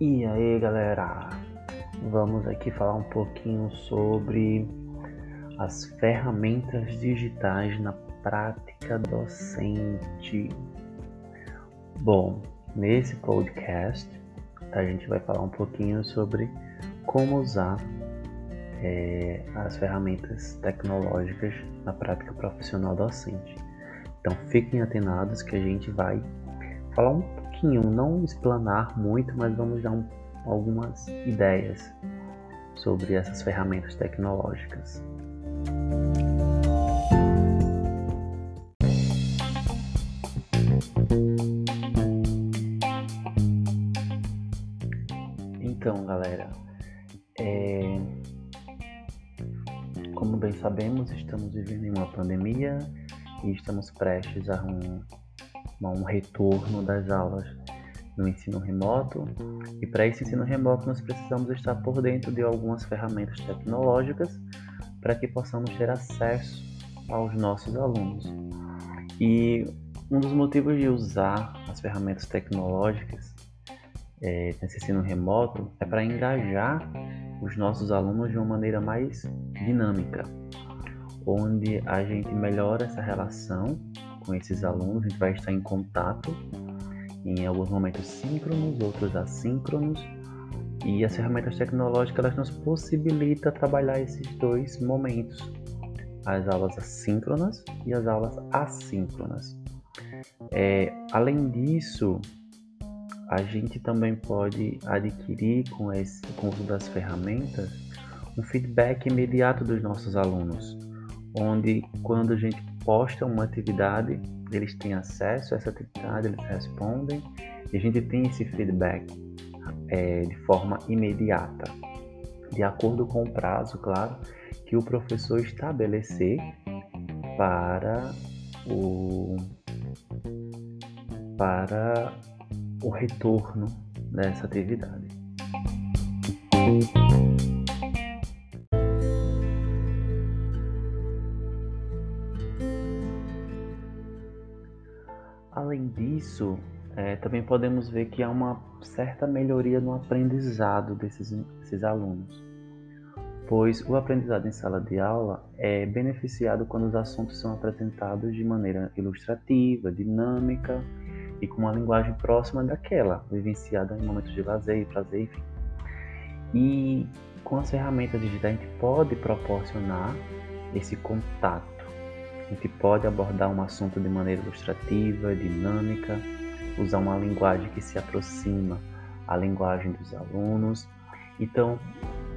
E aí galera, vamos aqui falar um pouquinho sobre as ferramentas digitais na prática docente. Bom, nesse podcast a gente vai falar um pouquinho sobre como usar é, as ferramentas tecnológicas na prática profissional docente. Então fiquem atenados que a gente vai falar um pouquinho, não explanar muito, mas vamos dar um, algumas ideias sobre essas ferramentas tecnológicas. Então, galera, é... como bem sabemos, estamos vivendo em uma pandemia e estamos prestes a um um retorno das aulas no ensino remoto. E para esse ensino remoto, nós precisamos estar por dentro de algumas ferramentas tecnológicas para que possamos ter acesso aos nossos alunos. E um dos motivos de usar as ferramentas tecnológicas é, nesse ensino remoto é para engajar os nossos alunos de uma maneira mais dinâmica, onde a gente melhora essa relação com esses alunos, a gente vai estar em contato em alguns momentos síncronos, outros assíncronos, e as ferramentas tecnológicas elas nos possibilitam trabalhar esses dois momentos, as aulas assíncronas e as aulas assíncronas. É, além disso, a gente também pode adquirir com, esse, com o uso das ferramentas um feedback imediato dos nossos alunos, onde quando a gente posta uma atividade, eles têm acesso a essa atividade, eles respondem e a gente tem esse feedback é, de forma imediata, de acordo com o prazo, claro, que o professor estabelecer para o para o retorno dessa atividade. Disso, é, também podemos ver que há uma certa melhoria no aprendizado desses, desses alunos, pois o aprendizado em sala de aula é beneficiado quando os assuntos são apresentados de maneira ilustrativa, dinâmica e com uma linguagem próxima daquela, vivenciada em momentos de lazer e prazer, enfim. E com as ferramentas digitais a gente pode proporcionar esse contato a gente pode abordar um assunto de maneira ilustrativa, dinâmica, usar uma linguagem que se aproxima à linguagem dos alunos. Então,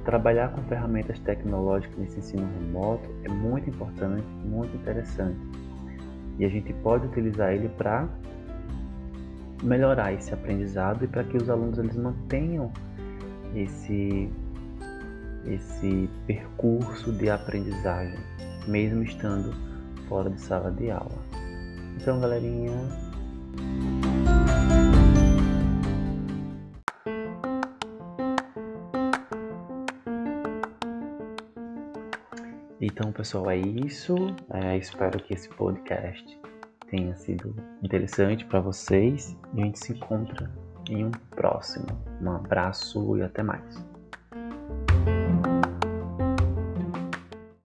trabalhar com ferramentas tecnológicas nesse ensino remoto é muito importante, muito interessante. E a gente pode utilizar ele para melhorar esse aprendizado e para que os alunos eles mantenham esse esse percurso de aprendizagem, mesmo estando fora de sala de aula. Então, galerinha. Então, pessoal, é isso. É, espero que esse podcast tenha sido interessante para vocês. E a gente se encontra em um próximo. Um abraço e até mais.